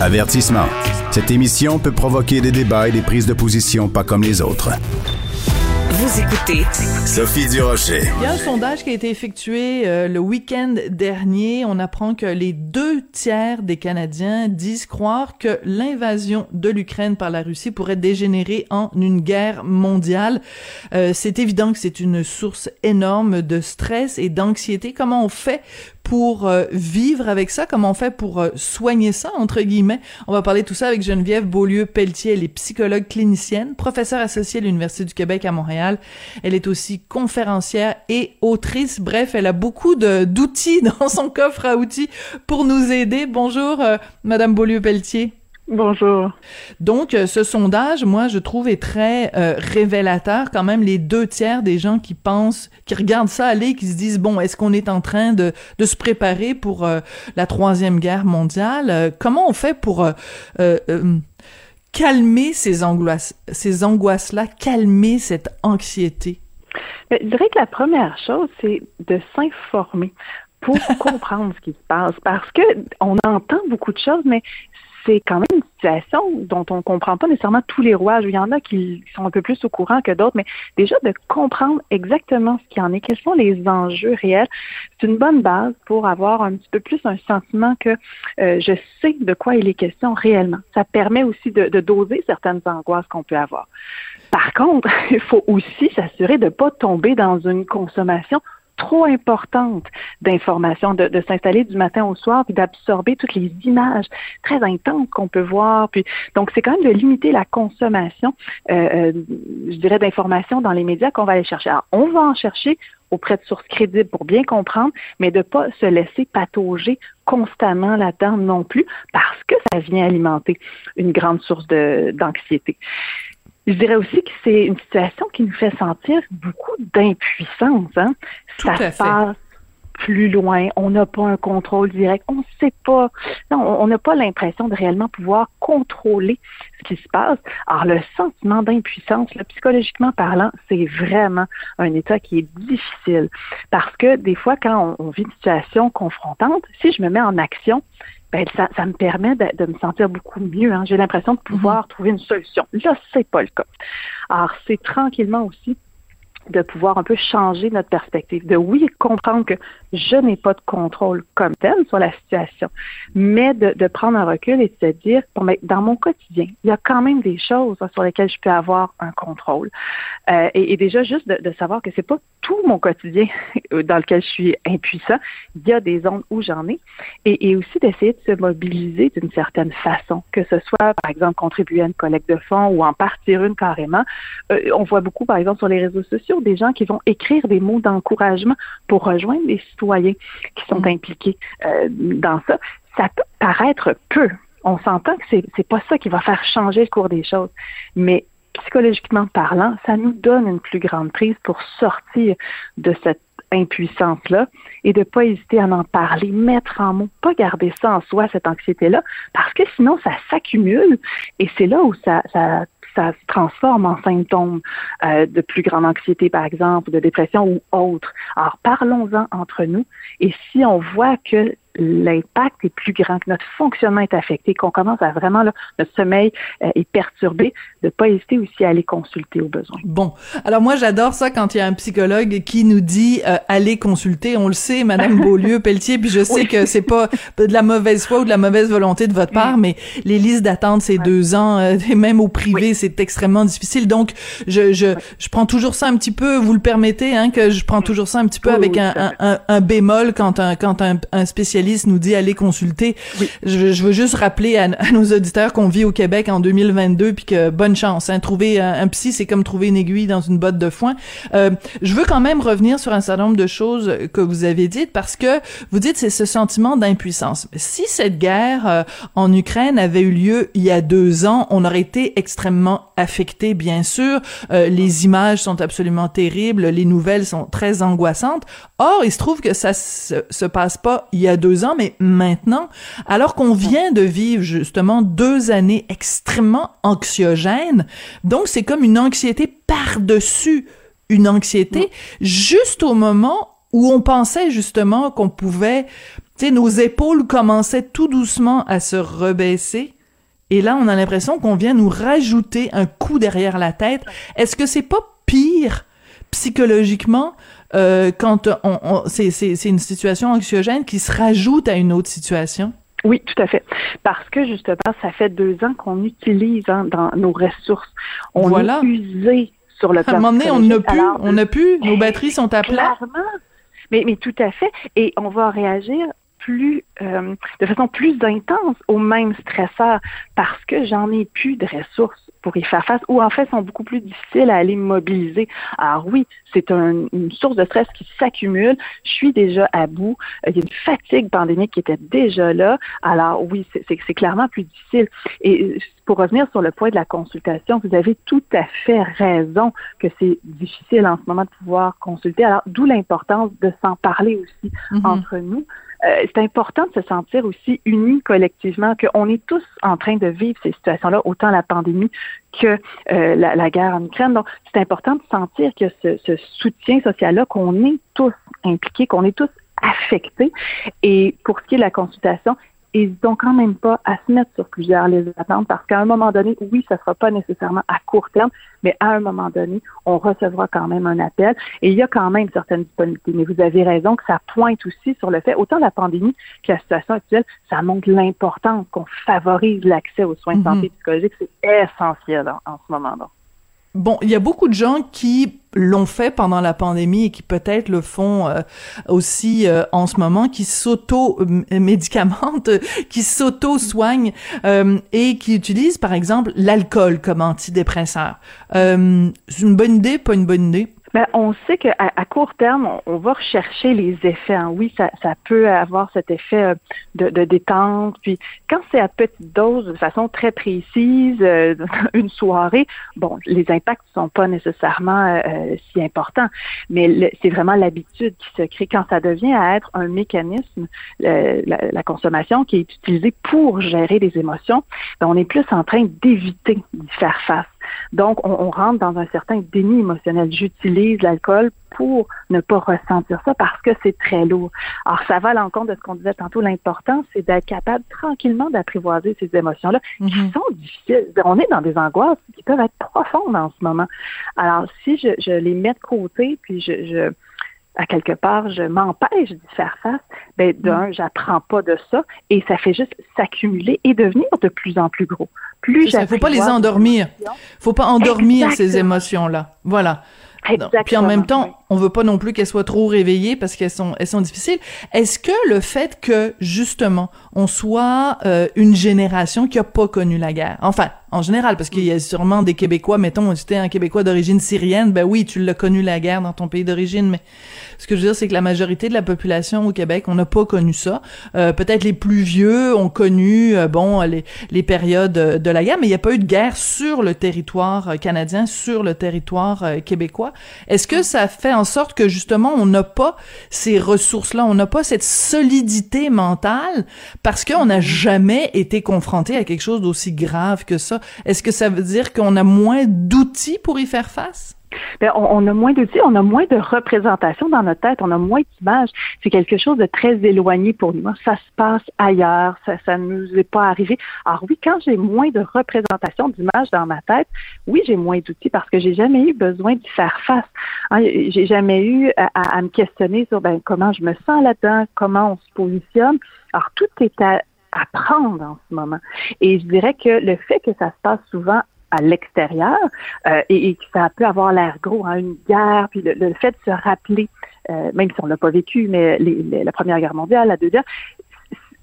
Avertissement. Cette émission peut provoquer des débats et des prises de position pas comme les autres. Vous écoutez Sophie Durocher. Il y a un sondage qui a été effectué euh, le week-end dernier. On apprend que les deux tiers des Canadiens disent croire que l'invasion de l'Ukraine par la Russie pourrait dégénérer en une guerre mondiale. Euh, c'est évident que c'est une source énorme de stress et d'anxiété. Comment on fait pour euh, vivre avec ça? Comment on fait pour euh, soigner ça, entre guillemets? On va parler de tout ça avec Geneviève Beaulieu-Pelletier. Elle est psychologue clinicienne, professeure associée à l'Université du Québec à Montréal. Elle est aussi conférencière et autrice. Bref, elle a beaucoup d'outils dans son coffre à outils pour nous aider. Bonjour, euh, Madame Beaulieu-Pelletier. Bonjour. Donc, euh, ce sondage, moi, je trouve est très euh, révélateur. Quand même, les deux tiers des gens qui pensent, qui regardent ça aller, qui se disent bon, est-ce qu'on est en train de, de se préparer pour euh, la troisième guerre mondiale? Comment on fait pour calmer ces angoisses, ces angoisses-là, calmer cette anxiété? Je dirais que la première chose, c'est de s'informer pour comprendre ce qui se passe parce que on entend beaucoup de choses mais c'est quand même une situation dont on ne comprend pas nécessairement tous les rouages. Il y en a qui sont un peu plus au courant que d'autres, mais déjà de comprendre exactement ce qu'il y en est, quels sont les enjeux réels, c'est une bonne base pour avoir un petit peu plus un sentiment que euh, je sais de quoi il est question réellement. Ça permet aussi de, de doser certaines angoisses qu'on peut avoir. Par contre, il faut aussi s'assurer de ne pas tomber dans une consommation trop importante d'informations, de, s'installer du matin au soir, puis d'absorber toutes les images très intenses qu'on peut voir. Puis donc c'est quand même de limiter la consommation, euh, euh, je dirais, d'informations dans les médias qu'on va aller chercher. Alors on va en chercher auprès de sources crédibles pour bien comprendre, mais de pas se laisser patauger constamment là-dedans non plus, parce que ça vient alimenter une grande source d'anxiété. Je dirais aussi que c'est une situation qui nous fait sentir beaucoup d'impuissance. Hein? ça se passe plus loin, on n'a pas un contrôle direct, on ne sait pas, non, on n'a pas l'impression de réellement pouvoir contrôler ce qui se passe. Alors le sentiment d'impuissance, psychologiquement parlant, c'est vraiment un état qui est difficile parce que des fois, quand on, vit une situation confrontante, si je me mets en action, ben, ça, ça, me permet de, me sentir beaucoup mieux. Hein. J'ai l'impression de pouvoir mhm. trouver une solution. Là, c'est pas le cas. Alors, c'est tranquillement aussi de pouvoir un peu changer notre perspective, de oui comprendre que je n'ai pas de contrôle comme tel sur la situation, mais de, de prendre un recul et de se dire bon, mais dans mon quotidien, il y a quand même des choses sur lesquelles je peux avoir un contrôle. Euh, et, et, déjà juste de, de savoir que c'est pas tout mon quotidien dans lequel je suis impuissant, il y a des zones où j'en ai, et, et aussi d'essayer de se mobiliser d'une certaine façon, que ce soit par exemple contribuer à une collecte de fonds ou en partir une carrément. Euh, on voit beaucoup par exemple sur les réseaux sociaux des gens qui vont écrire des mots d'encouragement pour rejoindre les citoyens qui sont mm. impliqués euh, dans ça. Ça peut paraître peu. On s'entend que c'est c'est pas ça qui va faire changer le cours des choses, mais psychologiquement parlant, ça nous donne une plus grande prise pour sortir de cette impuissance-là et de pas hésiter à en parler, mettre en mots, pas garder ça en soi, cette anxiété-là, parce que sinon, ça s'accumule et c'est là où ça, ça ça se transforme en symptômes euh, de plus grande anxiété, par exemple, de dépression ou autre. Alors, parlons-en entre nous. Et si on voit que l'impact est plus grand, que notre fonctionnement est affecté, qu'on commence à vraiment, là, notre sommeil euh, est perturbé, de pas hésiter aussi à aller consulter au besoin. Bon, alors moi j'adore ça quand il y a un psychologue qui nous dit euh, allez consulter. On le sait, Madame Beaulieu, Pelletier, puis je sais que c'est pas de la mauvaise foi ou de la mauvaise volonté de votre part, mais les listes d'attente c'est deux ans, euh, et même au privé c'est extrêmement difficile. Donc je je je prends toujours ça un petit peu, vous le permettez, hein, que je prends toujours ça un petit peu avec un, un, un, bémol quand un quand un, un spécialiste nous dit aller consulter. Je, veux juste rappeler à, nos auditeurs qu'on vit au Québec en 2022 puis que bonne chance. Hein, trouver un, psy, c'est comme trouver une aiguille dans une botte de foin. Euh, je veux quand même revenir sur un certain nombre de choses que vous avez dites parce que vous dites c'est ce sentiment d'impuissance. Si cette guerre euh, en Ukraine avait eu lieu il y a deux ans, on aurait été extrêmement affecté, bien sûr. Euh, les images sont absolument terribles, les nouvelles sont très angoissantes. Or, il se trouve que ça se, se passe pas il y a deux ans, mais maintenant, alors qu'on vient de vivre justement deux années extrêmement anxiogènes, donc c'est comme une anxiété par-dessus une anxiété, juste au moment où on pensait justement qu'on pouvait, tu sais, nos épaules commençaient tout doucement à se rebaisser. Et là, on a l'impression qu'on vient nous rajouter un coup derrière la tête. Est-ce que c'est pas pire psychologiquement euh, quand on, on c'est, une situation anxiogène qui se rajoute à une autre situation? Oui, tout à fait. Parce que justement, ça fait deux ans qu'on utilise hein, dans nos ressources. On voilà. est usé sur le plan. À un moment donné, on n'a plus, on n'a plus, nos batteries sont à plat. Clairement. Mais, mais tout à fait. Et on va réagir plus, euh, de façon plus intense au même stresseur parce que j'en ai plus de ressources pour y faire face ou en fait sont beaucoup plus difficiles à aller mobiliser. Alors oui, c'est un, une source de stress qui s'accumule. Je suis déjà à bout. Il y a une fatigue pandémique qui était déjà là. Alors oui, c'est clairement plus difficile. Et pour revenir sur le point de la consultation, vous avez tout à fait raison que c'est difficile en ce moment de pouvoir consulter. Alors d'où l'importance de s'en parler aussi mm -hmm. entre nous. Euh, c'est important de se sentir aussi unis collectivement, qu'on est tous en train de vivre ces situations-là, autant la pandémie que euh, la, guerre en Ukraine. Donc, c'est important de sentir que ce, ce soutien social-là, qu'on est tous impliqués, qu'on est tous affectés. Et pour ce qui est de la consultation, n'hésitons quand même pas à se mettre sur plusieurs les attentes parce qu'à un moment donné, oui, ça ne sera pas nécessairement à court terme, mais à un moment donné, on recevra quand même un appel et il y a quand même certaines disponibilités. Mais vous avez raison que ça pointe aussi sur le fait, autant la pandémie que la situation actuelle, ça montre l'importance qu'on favorise l'accès aux soins de santé mm -hmm. psychologique. C'est essentiel en, en ce moment-là. Bon, il y a beaucoup de gens qui l'ont fait pendant la pandémie et qui peut-être le font euh, aussi euh, en ce moment, qui s'auto-médicamentent, qui s'auto-soignent euh, et qui utilisent par exemple l'alcool comme antidépresseur. Euh, c'est une bonne idée, pas une bonne idée? Ben, on sait qu'à à court terme, on, va rechercher les effets. Hein. Oui, ça, peut avoir cet effet de, de détente. Puis quand c'est à petite dose, de façon très précise, euh, une soirée, bon, les impacts ne sont pas nécessairement euh, si importants. Mais c'est vraiment l'habitude qui se crée quand ça devient à être un mécanisme, euh, la, la, consommation qui est utilisée pour gérer les émotions. Ben, on est plus en train d'éviter d'y faire face. Donc, on, on, rentre dans un certain déni émotionnel. J'utilise l'alcool pour ne pas ressentir ça parce que c'est très lourd. Alors, ça va à l'encontre de ce qu'on disait tantôt. L'important, c'est d'être capable tranquillement d'apprivoiser ces émotions-là mm -hmm. qui sont difficiles. On est dans des angoisses qui peuvent être profondes en ce moment. Alors, si je, je les mets de côté, puis je, je à quelque part, je m'empêche d'y faire face, ben d'un, j'apprends pas de ça et ça fait juste s'accumuler et devenir de plus en plus gros. Plus il faut pas les endormir. Faut pas endormir Exactement. ces émotions-là. Voilà. Exactement. Puis en même temps, on veut pas non plus qu'elles soient trop réveillées parce qu'elles sont elles sont difficiles. Est-ce que le fait que justement on soit euh, une génération qui a pas connu la guerre, enfin en général, parce qu'il y a sûrement des Québécois, mettons, si t'es un Québécois d'origine syrienne, ben oui, tu l'as connu la guerre dans ton pays d'origine, mais ce que je veux dire, c'est que la majorité de la population au Québec, on n'a pas connu ça. Euh, Peut-être les plus vieux ont connu, euh, bon, les, les périodes de la guerre, mais il n'y a pas eu de guerre sur le territoire canadien, sur le territoire euh, québécois. Est-ce que ça fait en sorte que justement, on n'a pas ces ressources-là, on n'a pas cette solidité mentale parce qu'on n'a jamais été confronté à quelque chose d'aussi grave que ça? Est-ce que ça veut dire qu'on a moins d'outils pour y faire face? Bien, on, a moins d'outils, on a moins de représentation dans notre tête, on a moins d'images. C'est quelque chose de très éloigné pour nous. Ça se passe ailleurs, ça ne nous est pas arrivé. Alors oui, quand j'ai moins de représentation d'images dans ma tête, oui, j'ai moins d'outils parce que j'ai jamais eu besoin d'y faire face. Hein, j'ai jamais eu à, à, me questionner sur ben, comment je me sens là-dedans, comment on se positionne. Alors tout est à apprendre en ce moment. Et je dirais que le fait que ça se passe souvent à l'extérieur euh, et, que ça peut avoir l'air gros, hein, une guerre, puis le, fait de se rappeler, euh, même si on l'a pas vécu, mais les, la Première Guerre mondiale, la Deuxième,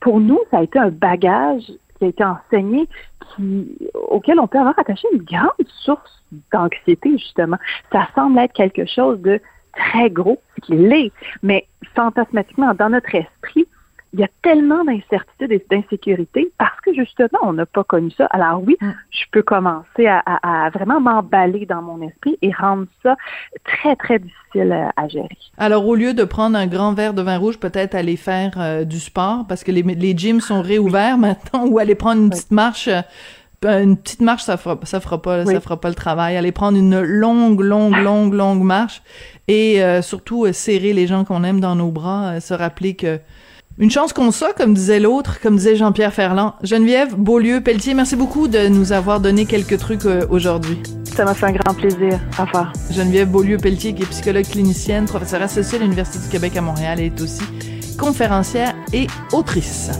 pour nous, ça a été un bagage qui a été enseigné qui, auquel on peut avoir attaché une grande source d'anxiété, justement. Ça semble être quelque chose de très gros, ce qui l'est, mais fantasmatiquement, dans notre esprit, il y a tellement d'incertitudes et d'insécurité parce que justement, on n'a pas connu ça. Alors oui, mm. je peux commencer à, à, à vraiment m'emballer dans mon esprit et rendre ça très, très difficile à, gérer. Alors, au lieu de prendre un grand verre de vin rouge, peut-être aller faire euh, du sport parce que les, les gyms sont réouverts maintenant ou aller prendre une oui. petite marche. Euh, une petite marche, ça fera, ça fera pas, ça fera pas le travail. Aller prendre une longue, longue, longue, longue marche et euh, surtout euh, serrer les gens qu'on aime dans nos bras, se rappeler que une chance qu'on soit, comme disait l'autre, comme disait Jean-Pierre Ferland. Geneviève Beaulieu-Pelletier, merci beaucoup de nous avoir donné quelques trucs aujourd'hui. Ça m'a fait un grand plaisir. Au revoir. Geneviève Beaulieu-Pelletier, qui est psychologue clinicienne, professeure associée à l'Université du Québec à Montréal, est aussi conférencière et autrice.